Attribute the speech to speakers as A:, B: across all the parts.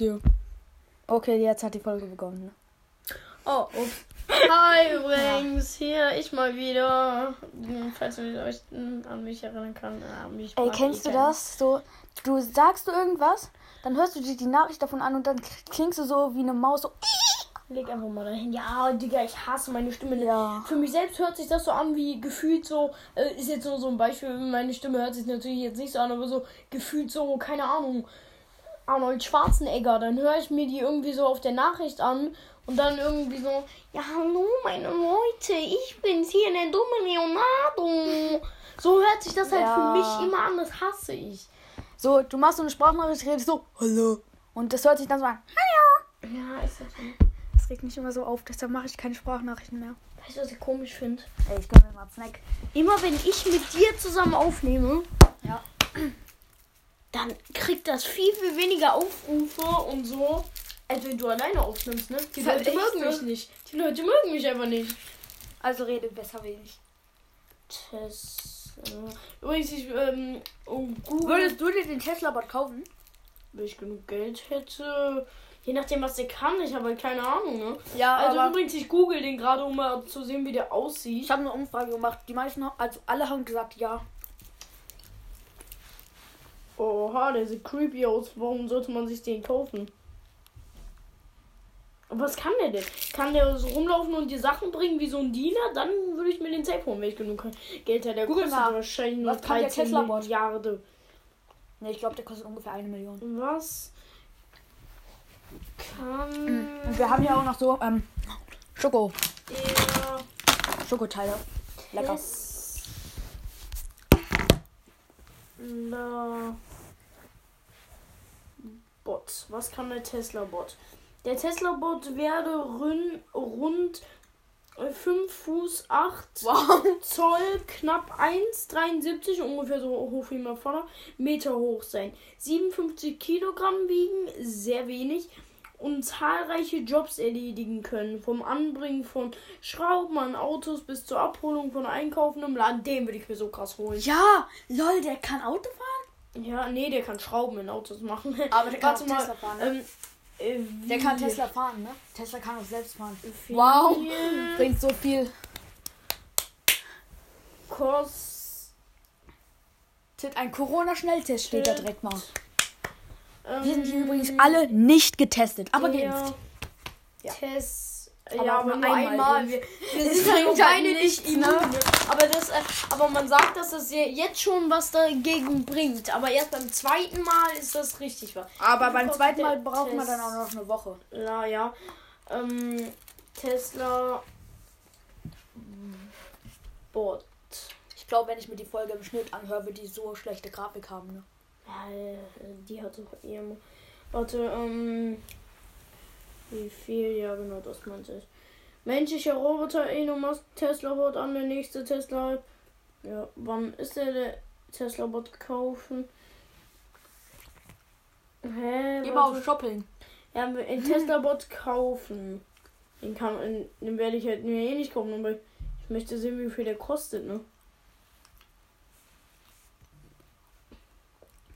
A: dir. Okay, jetzt hat die Folge begonnen.
B: Oh, ups. Hi übrigens, hier ich mal wieder. Falls ihr euch hm, an mich erinnern kann. Äh, mich
A: Ey, kennst du das? So, du sagst du irgendwas, dann hörst du dir die Nachricht davon an und dann klingst du so wie eine Maus. So,
B: Leg einfach mal dahin. Ja, Digga, ich hasse meine Stimme.
A: Ja.
B: Für mich selbst hört sich das so an, wie gefühlt so. Äh, ist jetzt nur so ein Beispiel. Meine Stimme hört sich natürlich jetzt nicht so an, aber so gefühlt so, keine Ahnung. Arnold Schwarzenegger. Dann höre ich mir die irgendwie so auf der Nachricht an und dann irgendwie so. Ja, hallo, meine Leute. Ich bin's hier, der dumme Leonardo. So hört sich das halt
A: Ja.
B: für mich immer an. Das hasse ich.
A: so, du machst so eine Sprachnachricht, redest so, hallo. Und das hört sich dann so an.
B: Ja, ist das so.
A: Das regt mich immer so auf, deshalb mache ich keine Sprachnachrichten mehr.
B: Weißt du, was ich komisch finde?
A: Ey, ich gönn mir mal Snack.
B: Immer wenn ich mit dir zusammen aufnehme,
A: Ja.
B: Dann kriegt das viel, viel weniger Aufrufe und so, als wenn du alleine aufnimmst, ne? Die
A: halt
B: Leute mögen mich nicht. Die Leute mögen mich einfach nicht.
A: Also rede besser wenig.
B: Tesla. Übrigens, ich, ähm, oh, Google,
A: Würdest du dir den Tesla-Bot kaufen?
B: wenn ich genug Geld hätte, je nachdem, was der kann, ich habe halt keine Ahnung, ne?
A: Ja,
B: Also übrigens, ich google den gerade, um mal zu sehen, wie der aussieht.
A: ich habe eine Umfrage gemacht. Die meisten, haben- also alle haben gesagt, ja.
B: Oha, der sieht creepy aus. Warum sollte man sich den kaufen? Was kann der denn? Kann der so rumlaufen und dir Sachen bringen wie so ein Diener? Dann würde ich mir den safe holen, wenn ich genug Geld hätte. Der
A: Google
B: kostet
A: mal.
B: wahrscheinlich nur
A: Was kann der
B: 13
A: Tesla-Bot?
B: Milliarden.
A: Ne, ich glaube, der kostet ungefähr eine Million.
B: Was kann
A: Und wir haben ja auch noch so, ähm, Schoko.
B: der
A: Schokoteile. Lecker.
B: Tesla Bot. Was kann der Tesla Bot? Der Tesla Bot werde rün, rund 5 Fuß 8
A: Wow.
B: Zoll, knapp 1,73, ungefähr so hoch wie mein Vater, Meter hoch sein. 57 Kilogramm wiegen, sehr wenig. Und zahlreiche Jobs erledigen können. Vom Anbringen von Schrauben an Autos bis zur Abholung von Einkaufen im Laden. Den würde ich mir so krass holen.
A: Ja, lol, der kann Auto fahren?
B: Ja, nee, der kann Schrauben in Autos machen.
A: Aber der kann auch Tesla fahren, ne?
B: Ähm, äh,
A: Der kann Tesla fahren, ne? Tesla kann auch selbst fahren.
B: viel
A: Wow. Bringt so viel.
B: Kostet.
A: Ein Corona-Schnelltest steht da direkt mal.
B: Ähm,
A: Wir sind hier übrigens alle nicht getestet, aber geimpft. Ja.
B: Test.
A: Aber
B: ja,
A: nur einmal
B: einmal. Wir, wir sind halt beide nicht
A: ne?
B: Ne? Aber, das, äh, aber man sagt, dass das jetzt schon was dagegen bringt. Aber erst beim zweiten Mal ist das richtig was.
A: Aber beim zweiten Mal braucht man dann auch noch eine Woche.
B: Ja, ja. Ähm, Tesla. Bot.
A: Ich glaube, wenn ich mir die Folge im Schnitt anhöre, wird die so schlechte Grafik haben, ne?
B: Ja, äh, die hat doch eher. Warte, ähm. Wie viel? Ja, genau, das meinte ich. Menschlicher Roboter, Elon Musk, Tesla-Bot an, der nächste Tesla. Ja, wann ist der, der Tesla-Bot kaufen? Hä?
A: Geh mal auf Shopping.
B: Ja, einen Tesla-Bot kaufen. Den, kann, den werde ich halt mir eh nicht kaufen, aber ich möchte sehen, wie viel der kostet, ne?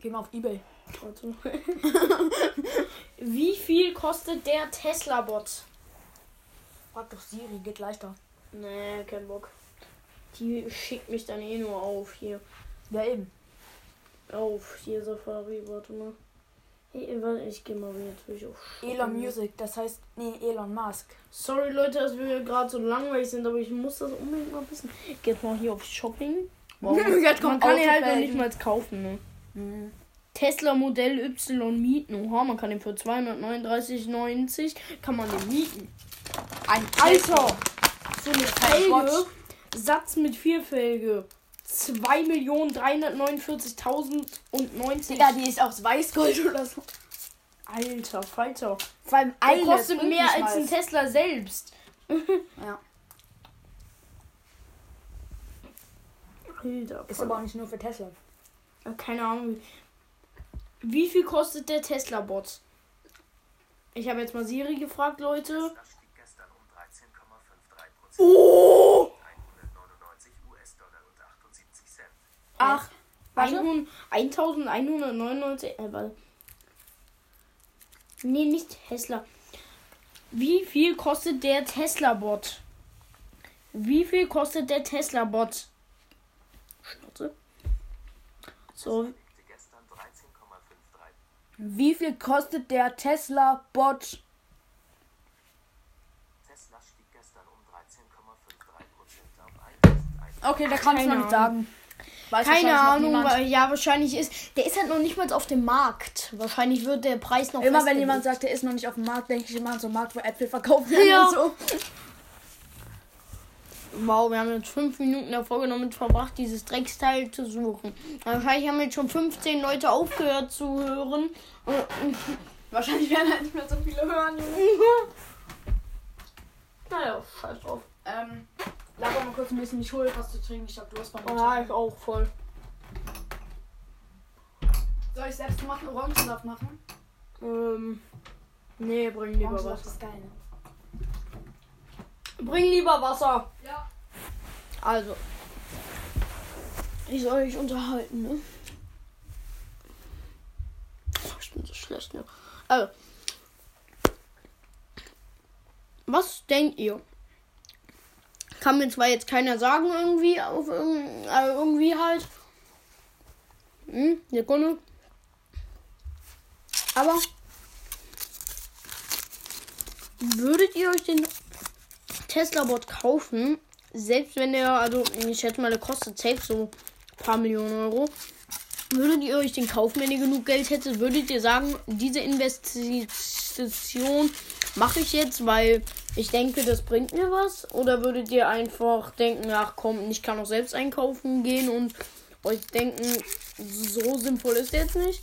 A: Geh mal auf Ebay.
B: Warte. Wie viel kostet der Tesla-Bot?
A: Frag doch Siri, geht leichter.
B: Nee, kein Bock. Die schickt mich dann eh nur auf hier.
A: Ja, eben.
B: Auf hier Safari, warte mal. Hey, warte, ich gehe mal wieder natürlich auf
A: Elon. Music, das heißt, nee, Elon Musk.
B: Sorry Leute, dass wir gerade so langweilig sind, aber ich muss das unbedingt mal wissen. Geht mal hier auf Shopping. Wow.
A: Jetzt
B: man kann ihn halt noch nicht mal kaufen, ne?
A: Mhm.
B: Tesla Modell Y mieten. Oha, man kann den für 239,90 kann man den mieten.
A: Ein
B: Alter! So eine. Felge. Satz mit vier Felge. 2.349.090.
A: Digga, die ist aus Weißgold oder so.
B: Alter, Falter.
A: Vor allem
B: Der
A: Eile,
B: kostet mehr als ein Tesla selbst.
A: Ja.
B: Alter,
A: Ist aber auch nicht nur für Tesla.
B: Äh, Keine Ahnung. Wie viel kostet der Tesla-Bot? Ich habe jetzt mal Siri gefragt, Leute.
C: Tesla stieg gestern um 13,53 Prozent.
B: Oh!
C: 199 US-Dollar und 78 Cent.
B: Ach,
A: Warte.
B: 100 1199. Äh, warte. Nee, nicht Tesla. Wie viel kostet der Tesla-Bot? Wie viel kostet der Tesla-Bot? Schnauze. So,
C: Liegte gestern 13,53.
A: Wie viel kostet der Tesla-Bot?
C: Tesla stieg gestern um 13,53% auf 1.100.
A: Okay, da kann ich noch nicht sagen. Weiß
B: keine Ahnung, weil, ja, wahrscheinlich ist. Der ist halt noch nicht mal auf dem Markt. Wahrscheinlich wird der Preis noch
A: Immer wenn jemand sagt, der ist noch nicht auf dem Markt, denke ich immer an so einen Markt, wo Äpfel verkauft werden
B: Ja.
A: und so.
B: Wow, wir haben jetzt fünf Minuten Folge damit verbracht, dieses Drecksteil zu suchen. Wahrscheinlich haben jetzt schon 15 Leute aufgehört zu hören.
A: Wahrscheinlich werden halt nicht mehr so viele hören.
B: naja, scheiß drauf.
A: Ähm, laber mal kurz ein bisschen, ich hole was zu trinken. Ich hab Durst beim
B: Ja, ich auch voll.
A: Soll ich selbst machen, Orangensaft machen?
B: Ähm, nee, bring lieber
A: Orangensaft
B: Wasser.
A: ist geil. ne?
B: Bring lieber Wasser.
A: Ja.
B: Also. Ich soll euch unterhalten, ne? Ich bin so schlecht, ne? Also. Was denkt ihr? Kann mir zwar jetzt keiner sagen, irgendwie, auf irgend- äh, irgendwie halt. Hm, Sekunde. Aber. Würdet ihr euch den Tesla-Bot kaufen, selbst wenn der, also ich schätze mal, der kostet safe so ein paar Millionen Euro. Würdet ihr euch den kaufen, wenn ihr genug Geld hättet? Würdet ihr sagen, diese Investition mache ich jetzt, weil ich denke, das bringt mir was? Oder würdet ihr einfach denken, ach komm, ich kann auch selbst einkaufen gehen und euch denken, so sinnvoll ist der jetzt nicht?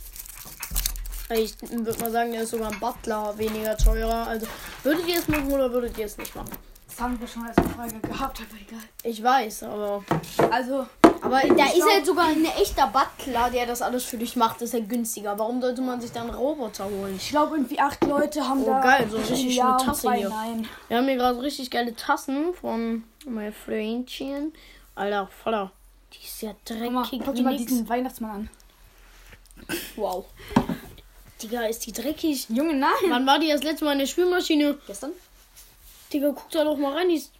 B: Ich würde mal sagen, der ist sogar ein Butler weniger teurer. Also würdet ihr es machen oder würdet ihr es nicht machen?
A: Das haben wir schon als Frage gehabt, aber egal.
B: Ich weiß, aber.
A: Also,
B: Aber da ist halt sogar ein echter Butler, der das alles für dich macht, ist ja günstiger. Warum sollte man sich dann einen Roboter holen?
A: ich glaube irgendwie acht Leute haben
B: Oh,
A: da.
B: geil, so richtig
A: ja
B: schöne Tasse hier.
A: Nein.
B: Wir haben hier gerade richtig geile Tassen von mein Freundchen. Alter, voller. Die ist ja dreckig
A: guck dir mal diesen Weihnachtsmann an.
B: Wow. Digga, ist die dreckig.
A: Junge, nein.
B: Wann war die das letzte Mal in der Spülmaschine?
A: Gestern?
B: Digga, guck da doch mal rein. Die ist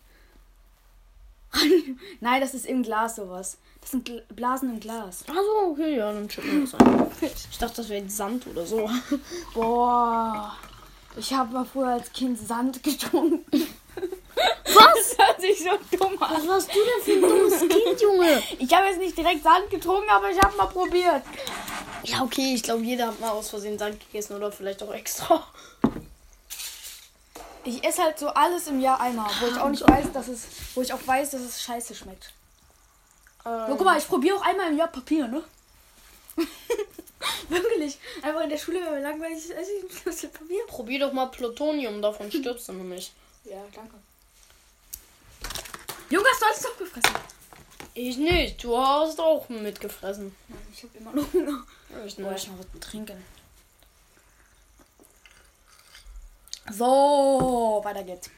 A: Nein, das ist im Glas sowas. Das sind Gl Blasen im Glas.
B: Achso, okay, ja, dann schütten wir das ein. Ich dachte, das wäre Sand oder so.
A: Boah. Ich habe mal früher als Kind Sand getrunken. Was? Das hört sich so dumm an.
B: Was warst du denn für ein dummes Kind, Junge?
A: Ich habe jetzt nicht direkt Sand getrunken, aber ich habe mal probiert.
B: Ja, okay, ich glaube, jeder hat mal aus Versehen Sand gegessen oder vielleicht auch extra.
A: Ich esse halt so alles im Jahr einmal, wo ich auch nicht weiß, dass es, wo ich auch weiß, dass es scheiße schmeckt.
B: Ähm,
A: So, guck mal, ich probiere auch einmal im Jahr Papier, ne? Wirklich. Einfach in der Schule, wenn mir langweilig ist, esse ich ein bisschen Papier.
B: probier doch mal Plutonium, davon stirbst du nämlich.
A: Ja, danke. Junge, hast du alles doch gefressen?
B: Ich nicht, du hast auch mitgefressen.
A: Nein, ich habe immer noch Hunger.
B: Ich
A: Boah,
B: nicht.
A: ich noch was trinken. So, weiter geht's.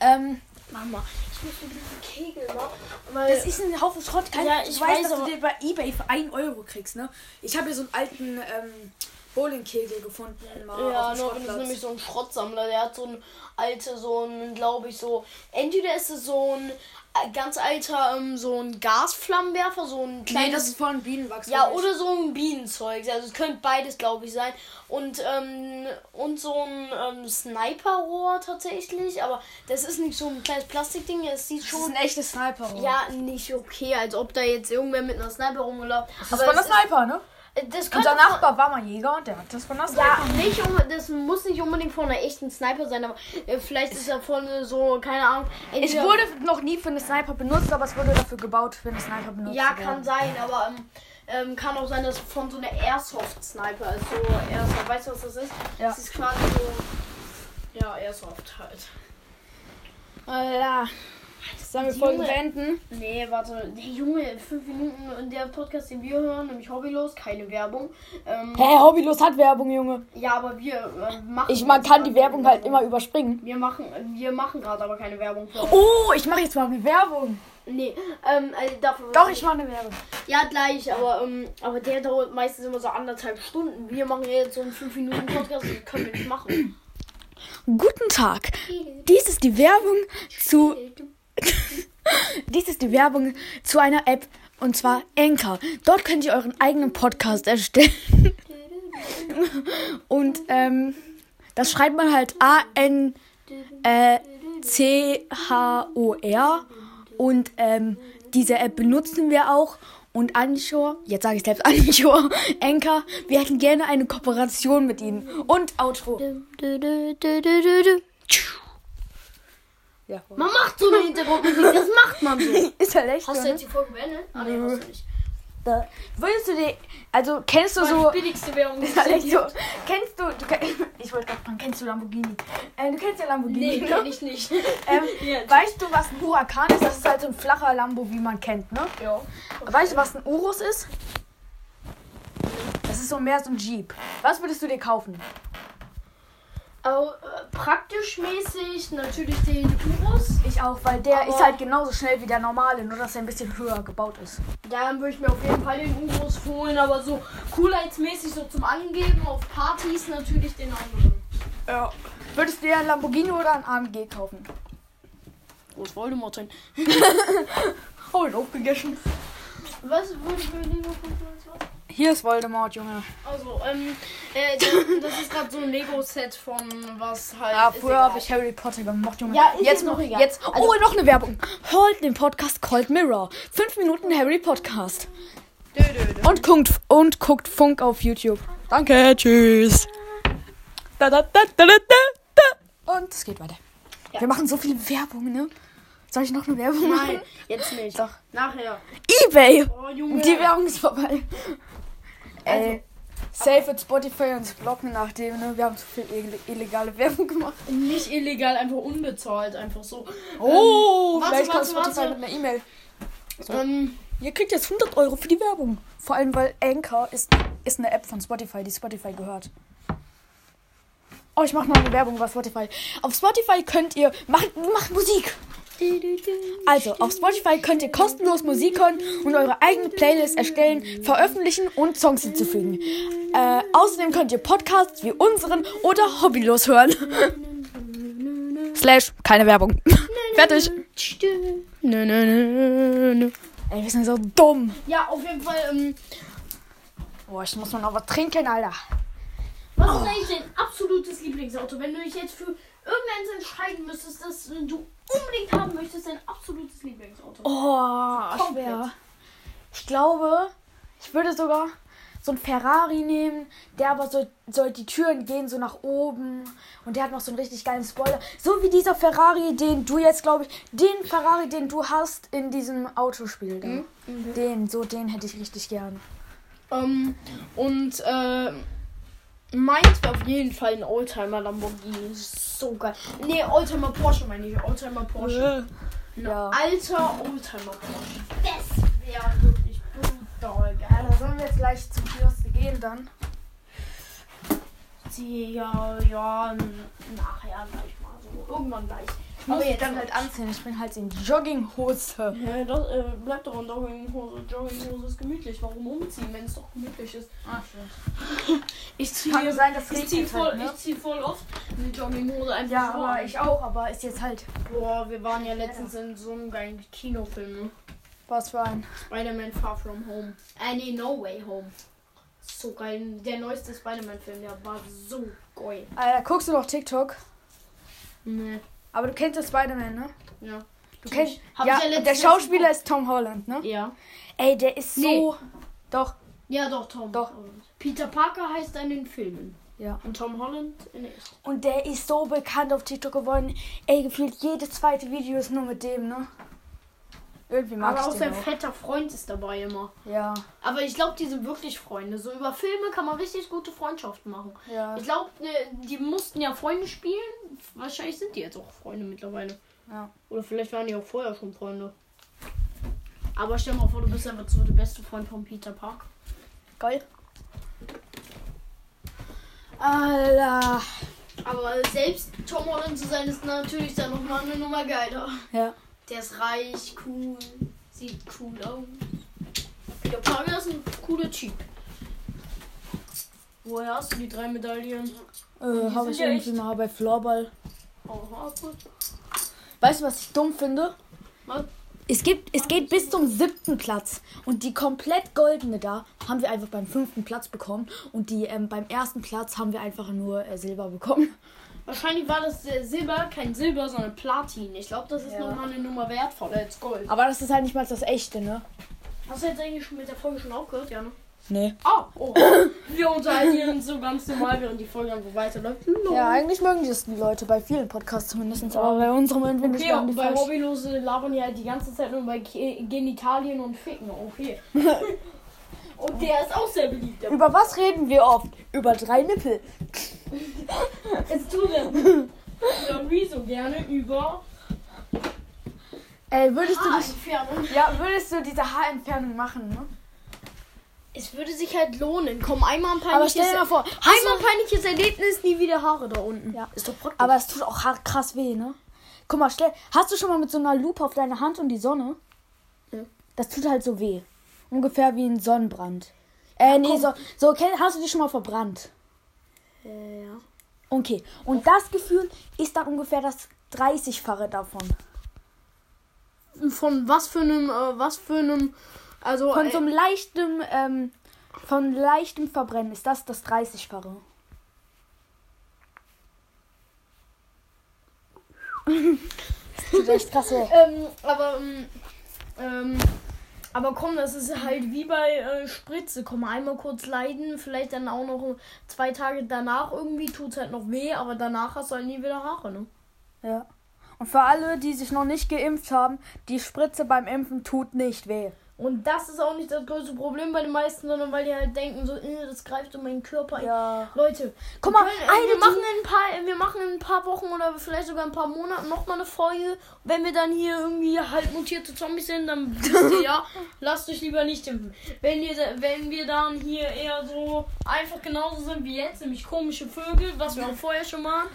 A: Ähm,
B: Mama, ich muss mir diesen Kegel machen. Weil
A: das ist ein Haufen Schrott. Kein,
B: Ja,
A: ich
B: ich
A: weiß,
B: weiß,
A: dass du den bei Ebay für 1 Euro kriegst, ne? Ich habe hier so einen alten ähm, Bowlingkegel gefunden.
B: Ja, das ist nämlich so ein Schrottsammler. Der hat so ein alte, so ein, glaube ich, so. Entweder ist es so ein äh, ganz alter, ähm, so ein Gasflammenwerfer, so ein
A: Nee,
B: kleines.
A: das ist von Bienenwachs.
B: ja, oder so ein Bienenzeug. Also es könnte beides, glaube ich, sein. Und, ähm, und so ein ähm, Sniperrohr tatsächlich. Aber das ist nicht so ein kleines Plastikding. Es sieht
A: Das ist
B: schon.
A: ein echtes Sniper.
B: Ja, nicht okay, als ob da jetzt irgendwer mit einer Sniper rumgelaufen
A: das ist von der Sniper, ne?
B: Ist, das
A: Unser Nachbar war mal Jäger und der hat das von der Sniper.
B: Ja, nicht um, das muss nicht unbedingt von einer echten Sniper sein, aber äh, vielleicht ist er von äh, so, keine Ahnung.
A: Es wurde noch nie für eine Sniper benutzt, aber es wurde dafür gebaut, für eine Sniper benutzt
B: Ja, kann
A: werden.
B: sein, aber ähm, ähm, kann auch sein, dass von so einer Airsoft-Sniper, also so Airsoft, weißt du, was das ist?
A: Ja.
B: Das ist quasi so, ja, Airsoft halt.
A: Alter. Sollen wir Folge beenden?
B: Nee, warte, der Junge, fünf Minuten in der Podcast, den wir hören, nämlich Hobbylos, keine Werbung. Ähm,
A: Hä, Hobbylos hat Werbung, Junge.
B: ja, aber wir äh, machen.
A: Ich man kann die Werbung halt immer überspringen.
B: Wir machen, wir machen gerade aber keine Werbung für.
A: Oh, ich mache jetzt mal eine Werbung.
B: Nee, ähm, also dafür.
A: Doch, ich mache eine Werbung.
B: Ja, gleich, aber, ähm, aber der dauert meistens immer so anderthalb Stunden. Wir machen jetzt so einen 5 Minuten Podcast, das können wir nicht machen.
A: Guten Tag. Dies ist die Werbung zu. Dies ist die Werbung zu einer App und zwar Anchor. Dort könnt ihr euren eigenen Podcast erstellen. Und ähm, das schreibt man halt A-N äh. Und ähm, diese App benutzen wir auch. Und Anchor, jetzt sage ich selbst Anchor, Anchor, wir hätten gerne eine Kooperation mit ihnen. Und Outro. Ja,
B: Man macht so eine Hintergrundmusik, das macht man so.
A: ist halt echt
B: Hast
A: so,
B: du
A: ne?
B: jetzt die Folge beendet? Ah, nee, hast du nicht.
A: Da- Würdest du dir, also kennst du
B: Das
A: so,
B: billigste die
A: ist halt
B: es
A: echt so, kennst du, du ich wollte gerade fragen, kennst du Lamborghini? Äh, du kennst ja Lamborghini,
B: Nee,
A: ne?
B: kenn ich nicht.
A: Ähm,
B: Ja.
A: weißt du, was ein Huracan ist? Das ist halt so ein flacher Lambo, wie man kennt, ne?
B: Ja.
A: Weißt du, was ein Urus ist? Das ist so mehr so ein Jeep. Was würdest du dir kaufen?
B: Aber, äh, praktisch mäßig natürlich den Urus.
A: Ich auch, weil der
B: Aber-
A: ist halt genauso schnell wie der normale, nur dass er ein bisschen höher gebaut ist.
B: Dann würde ich mir auf jeden Fall den Urus holen, aber so coolheitsmäßig so zum Angeben auf Partys natürlich den anderen.
A: Ja. Würdest du dir ein Lamborghini oder ein AMG kaufen?
B: Groß Voldemort sein.
A: Oh, aufgegessen.
B: Was würde ich mir lieber kaufen als was?
A: Hier ist Voldemort, Junge.
B: Also, ähm, äh, das, das ist gerade so ein Lego-Set von was halt.
A: Ja, früher habe ich Harry Potter gemocht, Junge.
B: Ja, ist jetzt noch egal.
A: Jetzt,
B: Also-
A: oh, noch eine Werbung. Holt den Podcast Cold Mirror. Fünf Minuten Harry Podcast.
B: Dö, dö, dö.
A: Und guckt, und guckt Funk auf YouTube. Danke, tschüss. Da, da, da, da, da, da. Und es geht weiter.
B: Ja.
A: Wir machen so viel Werbung, ne? Soll ich noch eine Werbung machen?
B: Nein, jetzt nicht.
A: Doch.
B: Nachher.
A: Ebay.
B: Oh, Junge.
A: Die Werbung ist vorbei.
B: Also,
A: Ey. Safe at Spotify uns blocken nachdem, ne? Wir haben zu viel ille- illegale Werbung gemacht.
B: Nicht illegal, einfach unbezahlt, einfach so.
A: Oh,
B: warte,
A: vielleicht kommt
B: warte,
A: Spotify
B: warte.
A: mit einer E-Mail.
B: Ähm,
A: Ihr kriegt jetzt 100 Euro für die Werbung. Vor allem, weil Anchor ist, ist eine App von Spotify, die Spotify gehört. Oh, ich mache noch eine Werbung über Spotify. Auf Spotify könnt ihr... Macht, macht Musik! Also, auf Spotify könnt ihr kostenlos Musik hören und eure eigene Playlist erstellen, veröffentlichen und Songs hinzufügen. Äh, außerdem könnt ihr Podcasts wie unseren oder hobbylos hören. Slash, keine Werbung. Fertig. Nö, nö, nö, nö. Ey, wir sind so dumm.
B: ja, auf jeden Fall, ähm,
A: Boah, ich muss mal noch was trinken, Alter.
B: was ist eigentlich dein absolutes Lieblingsauto? Wenn du dich jetzt für irgendeins entscheiden müsstest, das du unbedingt haben möchtest, dein absolutes Lieblingsauto.
A: Oh,
B: Komplett.
A: schwer. Ich glaube, ich würde sogar so ein Ferrari nehmen, der aber so, so die Türen gehen so nach oben und der hat noch so einen richtig geilen Spoiler. So wie dieser Ferrari, den du jetzt, glaube ich, den Ferrari, den du hast in diesem Autospiel. Da. Den, so den hätte ich richtig gern.
B: Ähm, und, äh, meins wäre auf jeden Fall ein Oldtimer Lamborghini. Das ist so geil. Nee, Oldtimer Porsche meine ich. Oldtimer Porsche. Ein
A: Ja.
B: alter Oldtimer Porsche. Das wäre wirklich brutal geil.
A: Alter, sollen wir jetzt gleich zum Kiosk gehen dann?
B: Sie, ja, ja, nachher gleich mal so. Irgendwann gleich.
A: Muss mich dann halt anziehen. Ich bin halt in Jogginghose.
B: Ja, das äh, bleibt doch in Jogginghose. Jogginghose ist gemütlich. Warum umziehen, wenn es doch gemütlich ist?
A: Ah, stimmt.
B: Ich ziehe
A: Kann sein, dass
B: ich zieh
A: regnet
B: voll,
A: halt, ne?
B: ich zieh voll oft eine Jogginghose einfach
A: Ja,
B: so
A: aber ich auch. Aber ist jetzt halt...
B: Boah, wir waren ja letztens in so einem geilen Kinofilm.
A: Was für ein...
B: Spider-Man Far From Home. Äh, nee, No Way Home. So geil. Der neueste Spider-Man-Film, der war so geil.
A: Alter, guckst du noch TikTok?
B: Nee.
A: Aber du kennst ja Spider-Man, ne?
B: Ja.
A: Du kennst.
B: Hab
A: ja,
B: ja
A: der Schauspieler ist Tom Holland, ne?
B: Ja.
A: Ey, der ist so.
B: Nee.
A: Doch.
B: Ja, doch, Tom.
A: Doch.
B: Holland. Peter Parker heißt er in den Filmen.
A: Ja.
B: Und Tom Holland in echten.
A: Und der ist so bekannt auf TikTok geworden. Ey, gefühlt jedes zweite Video ist nur mit dem, ne? Irgendwie mag
B: Aber auch
A: ich
B: sein
A: den auch.
B: fetter Freund ist dabei immer.
A: Ja,
B: Aber ich glaube, die sind wirklich Freunde. So über Filme kann man richtig gute Freundschaften machen.
A: ja,
B: Ich glaube, die mussten ja Freunde spielen. Wahrscheinlich sind die jetzt auch Freunde mittlerweile.
A: ja.
B: Oder vielleicht waren die auch vorher schon Freunde. Aber stell mal vor, du bist einfach so der beste Freund von Peter Park.
A: Geil. Alter.
B: Aber selbst Tom Holland zu sein, ist natürlich dann nochmal eine Nummer geiler.
A: Ja.
B: Der ist reich, cool, sieht cool aus. Der Pagel ist ein cooler Typ. Woher hast du die drei Medaillen?
A: Äh, habe ich
B: ja
A: irgendwie
B: echt-
A: mal bei Floorball.
B: Gut.
A: Weißt du, was ich dumm finde?
B: Was?
A: Es, gibt, es geht bis zum siebten Platz. Und die komplett goldene da haben wir einfach beim fünften Platz bekommen. Und die ähm, beim ersten Platz haben wir einfach nur äh, Silber bekommen.
B: Wahrscheinlich war das äh, Silber, kein Silber, sondern Platin. Ich glaube, das ist
A: Ja.
B: nochmal eine Nummer wertvoller als Gold.
A: Aber das ist halt nicht mal das echte, ne?
B: Hast du jetzt eigentlich schon mit der Folge schon aufgehört, ja, ne?
A: Nee.
B: Ah, oh. Wir unterhalten uns so ganz normal, während die Folge einfach weiterläuft.
A: Ja, eigentlich mögen die das die Leute, bei vielen Podcasts zumindest. Aber bei unserem irgendwie nicht
B: Okay,
A: die
B: bei. Hobbylose labern die halt die ganze Zeit nur bei Ge Genitalien und Ficken. Okay. und der ist auch sehr beliebt.
A: Über was reden wir oft? Über drei Nippel.
B: Jetzt tu denn. Ja, wie so gerne über
A: Ey, würdest du dich.
B: Haarentfernung.
A: Ja, würdest du diese Haarentfernung machen, ne?
B: Es würde sich halt lohnen. Komm, einmal ein
A: Aber
B: peinliches,
A: stell dir mal vor,
B: einmal ein peinliches Erlebnis, nie wieder Haare da unten.
A: Ja.
B: Ist doch praktisch.
A: Aber es tut auch krass weh, ne? Guck mal, stell, hast du schon mal mit so einer Lupe auf deine Hand und die Sonne?
B: Ja.
A: Das tut halt so weh. Ungefähr wie ein Sonnenbrand. Äh, nee,
B: komm.
A: so, so okay, hast du dich schon mal verbrannt?
B: äh, ja.
A: Okay. Und das Gefühl ist dann ungefähr das 30-fache davon.
B: Von was für einem, äh, was für einem, also
A: Von
B: äh,
A: so einem leichten, ähm, von leichtem Verbrennen ist das das 30-fache. das ist echt krass.
B: Ähm, aber, ähm, ähm, aber komm, das ist halt wie bei äh, Spritze. Komm, einmal kurz leiden, vielleicht dann auch noch zwei Tage danach irgendwie tut's halt noch weh, aber danach hast du halt nie wieder Haare, ne?
A: Ja. Und für alle, die sich noch nicht geimpft haben, die Spritze beim Impfen tut nicht weh.
B: Und das ist auch nicht das größte Problem bei den meisten, sondern weil die halt denken, so, äh, das greift in meinen Körper ein.
A: Ja.
B: Leute,
A: Guck mal,
B: wir, können, äh,
A: eine,
B: wir, machen in ein paar, wir machen in ein paar Wochen oder vielleicht sogar ein paar Monaten nochmal eine Folge. Wenn wir dann hier irgendwie halb mutierte Zombies sind, dann wisst ihr ja, lasst euch lieber nicht impfen. Wenn wir, wenn wir dann hier eher so einfach genauso sind wie jetzt, nämlich komische Vögel, was wir auch vorher schon waren,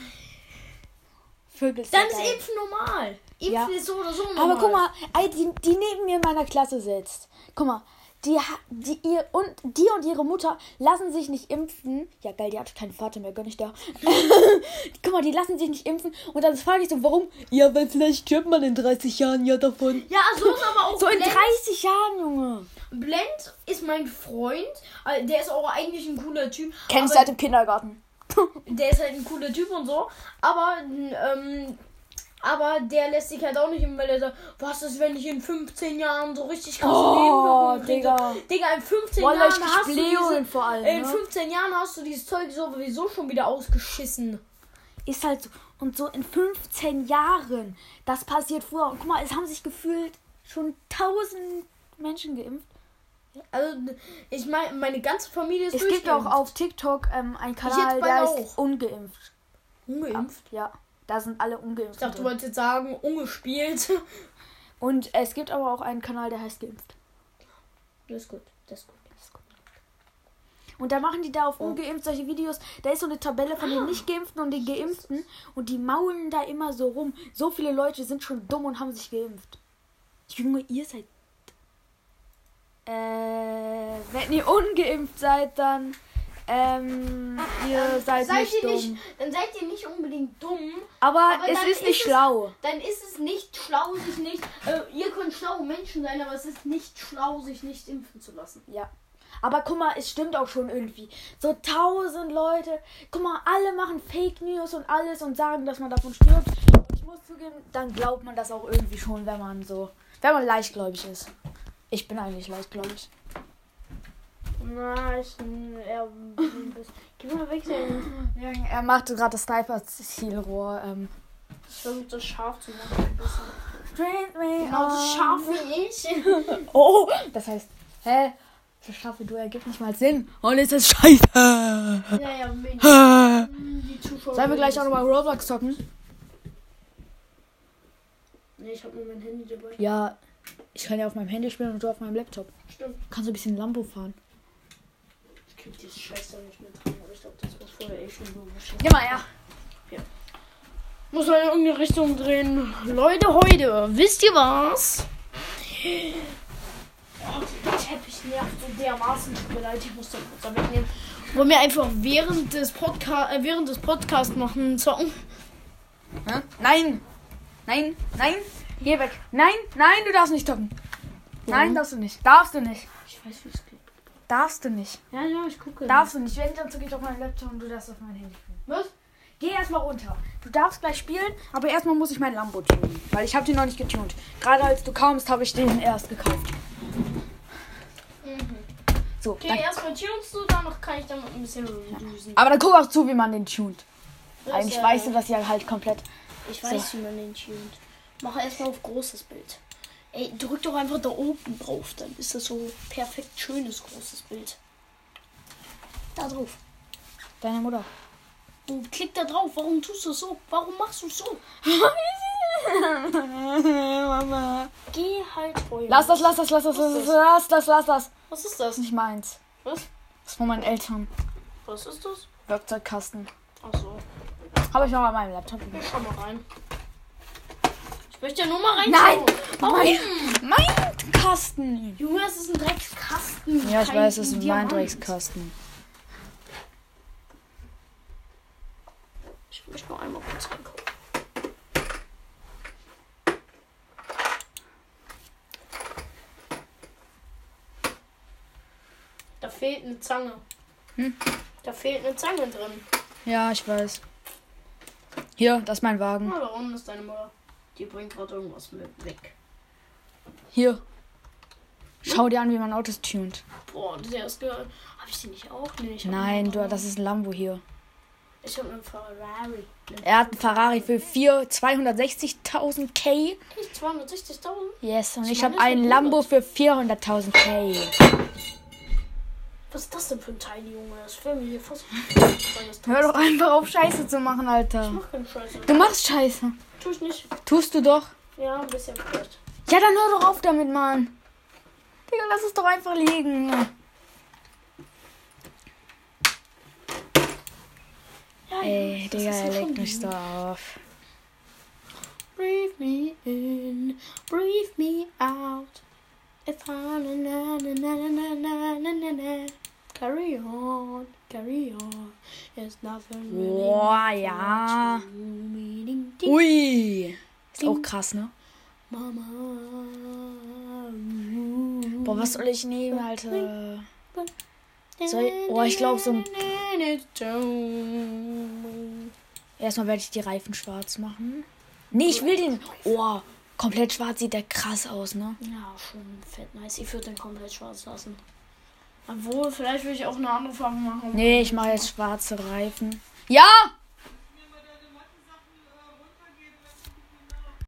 A: Vögel
B: dann
A: sind
B: ist
A: geil.
B: Impfen normal. Impfen
A: Ja.
B: ist so oder so normal.
A: Aber guck mal, ey, die, die neben mir in meiner Klasse sitzt. Guck mal, die, ha- die, ihr und die und ihre Mutter lassen sich nicht impfen. Ja, geil, die hat keinen Vater mehr, gönn ich da. Guck mal, die lassen sich nicht impfen. Und dann frage ich so, warum? Ja, weil vielleicht stirbt man in 30 Jahren ja davon.
B: Ja, so ist aber auch
A: So in
B: Blend.
A: 30 Jahren, Junge.
B: Blend ist mein Freund. Also, Der ist auch eigentlich ein cooler Typ.
A: Kenn ich
B: aber
A: seit dem Kindergarten.
B: Der ist halt ein cooler Typ und so. Aber, ähm, aber der lässt sich halt auch nicht impfen, weil er sagt, was ist, wenn ich in 15 Jahren so richtig krasse
A: Oh,
B: kriege?
A: Digga.
B: Digga, in 15
A: Boah,
B: Jahren hast du diese,
A: vor allem,
B: In
A: ne?
B: 15 Jahren hast du dieses Zeug sowieso schon wieder ausgeschissen.
A: Ist halt so. Und so in 15 Jahren, das passiert früher. Und guck mal, es haben sich gefühlt schon 1000 Menschen geimpft.
B: Also, ich meine, meine ganze Familie ist
A: Es gibt auch auf TikTok ähm, einen Kanal, der heißt
B: auch.
A: Ungeimpft.
B: Ungeimpft.
A: Ja, da sind alle ungeimpft.
B: Ich dachte, du
A: drin.
B: wolltest jetzt sagen, ungespielt.
A: Und es gibt aber auch einen Kanal, der heißt Geimpft.
B: Das ist gut, das ist gut.
A: Und da machen die da auf ungeimpft solche Videos. Da ist so eine Tabelle von den nicht geimpften und den geimpften. Und die maulen da immer so rum. So viele Leute sind schon dumm und haben sich geimpft. Junge, ihr seid. Äh, wenn ihr ungeimpft seid, dann. Ähm, ihr seid,
B: Seid
A: nicht
B: ihr
A: dumm.
B: nicht, dann seid ihr nicht unbedingt dumm,
A: aber,
B: aber
A: es ist nicht
B: ist es-
A: schlau.
B: dann ist es nicht schlau, sich nicht. Äh, ihr könnt schlaue Menschen sein, aber es ist nicht schlau, sich nicht impfen zu lassen.
A: Ja. Aber guck mal, es stimmt auch schon irgendwie. So tausend Leute. Guck mal, alle machen Fake News und alles und sagen, dass man davon stirbt. Ich muss zugeben, dann glaubt man das auch irgendwie schon, wenn man so. Wenn man leichtgläubig ist. Ich bin eigentlich leichtgläubig.
B: Na, ich eher ein bisschen. Geh mal weg, der
A: Er machte gerade das Sniper-Zielrohr. Ähm.
B: Ich versuche das scharf zu machen. Ein bisschen.
A: Genau
B: Genauso scharf wie ich.
A: Oh, das heißt, hä? So scharf wie du ergibt nicht mal Sinn. Und ist das scheiße.
B: ja, ja.
A: Sollen wir gleich auch nochmal Roblox zocken?
B: Nee, ich hab nur mein Handy dabei.
A: Ja, ich kann ja auf meinem Handy spielen und du auf meinem Laptop.
B: Stimmt.
A: Kannst du ein bisschen Lambo fahren?
B: Ich krieg dieses Scheiß da nicht mehr dran, aber ich glaube, das war vorher eh schon so geschickt.
A: Geh mal her.
B: Muss man in irgendeine Richtung drehen. Leute, heute, wisst ihr was? Oh, der Teppich nervt so dermaßen. Tut mir leid, ich muss den kurz wegnehmen. Wollen wir einfach während des, Podca äh, während des Podcasts einen Song?
A: Hä? Nein! Nein, nein! Geh weg! Nein, nein, du darfst nicht zocken! Nein, darfst du nicht. Darfst du nicht.
B: Ich weiß, wie es geht.
A: Darfst du nicht.
B: Ja, ja, ich gucke.
A: Darfst du nicht. Wenn, dann zocke ich auf meinen Laptop und du darfst auf mein Handy spielen.
B: Was?
A: Geh erstmal runter. Du darfst gleich spielen, aber erstmal muss ich meinen Lambo tunen. Weil ich habe den noch nicht getunt. Gerade als du kamst, habe ich den erst gekauft. So,
B: Okay,
A: dann,
B: erstmal tunst du, danach kann ich damit ein bisschen düsen.
A: aber dann guck auch zu, wie man den tunt.
B: Das,
A: Eigentlich
B: äh,
A: weißt du das ja halt komplett.
B: Ich weiß, wie man den tunt. Mach erstmal auf großes Bild. Ey, drück doch einfach da oben drauf, dann ist das so perfekt schönes großes Bild. Da drauf.
A: Deine Mutter.
B: Und klick da drauf. Warum tust du so? Warum machst du so?
A: Mama.
B: Geh halt heulen.
A: Lass das, lass das, lass das, lass das, lass das, lass das.
B: Was ist
A: Das
B: das?
A: ist nicht meins.
B: Was?
A: Das ist von meinen Eltern.
B: Was ist das?
A: Werkzeugkasten.
B: Ach so.
A: Habe ich noch an meinem Laptop.
B: Schau mal rein. Möchte ja nur mal rein.
A: Nein!
B: Warum?
A: Mein, mein Kasten!
B: Junge, es ist ein Dreckskasten.
A: Ja, ich
B: kein
A: weiß, es ist mein. Dreckskasten.
B: Ich möchte nur einmal kurz reingucken. Da fehlt eine Zange.
A: Hm?
B: Da fehlt eine Zange drin.
A: Ja, ich weiß. Hier, das ist mein Wagen.
B: Ah, da unten ist deine Mutter. Die bringt gerade irgendwas mit weg.
A: Hier. Schau dir an, wie man Autos tunt.
B: Boah, der ist geil. Hab ich die nicht auch? Nee,
A: Nein, du, das ist ein Lambo hier.
B: Ich hab einen Ferrari.
A: Er hat einen Ferrari für 4 260.000 K.
B: Echt 260.000?
A: Yes, und
B: Ich
A: ich habe einen Lambo für 400.000 K.
B: Was ist das denn für ein Teil, Junge? Das will mir hier fast.
A: Hör doch einfach auf, Scheiße zu machen,
B: Ich
A: Alter.
B: mach keine Scheiße.
A: Du machst Scheiße.
B: Tu ich nicht.
A: Tust du doch.
B: Ja, ein bisschen vielleicht.
A: Ja, dann hör doch auf damit, Mann. Digga, lass es doch einfach liegen.
B: Ja,
A: Ey, Digga, er legt mich so auf.
B: Breathe me in, breathe me out. If I na na na na na na na na na. Carry on, carry on. There's nothing really
A: Boah,
B: left
A: ja. Ui. Ist auch krass, ne?
B: Mama.
A: Boah, was soll ich nehmen, Alter? Soll ich- oh, ich glaub, so ein- Erstmal werde ich die Reifen schwarz machen. Nee, ich will den. Oh, komplett schwarz sieht der krass aus, ne?
B: Ja, schon fett nice. Ich würde den komplett schwarz lassen. Obwohl, vielleicht würde ich auch eine andere Farbe machen.
A: Nee, ich mache jetzt schwarze Reifen. Ja!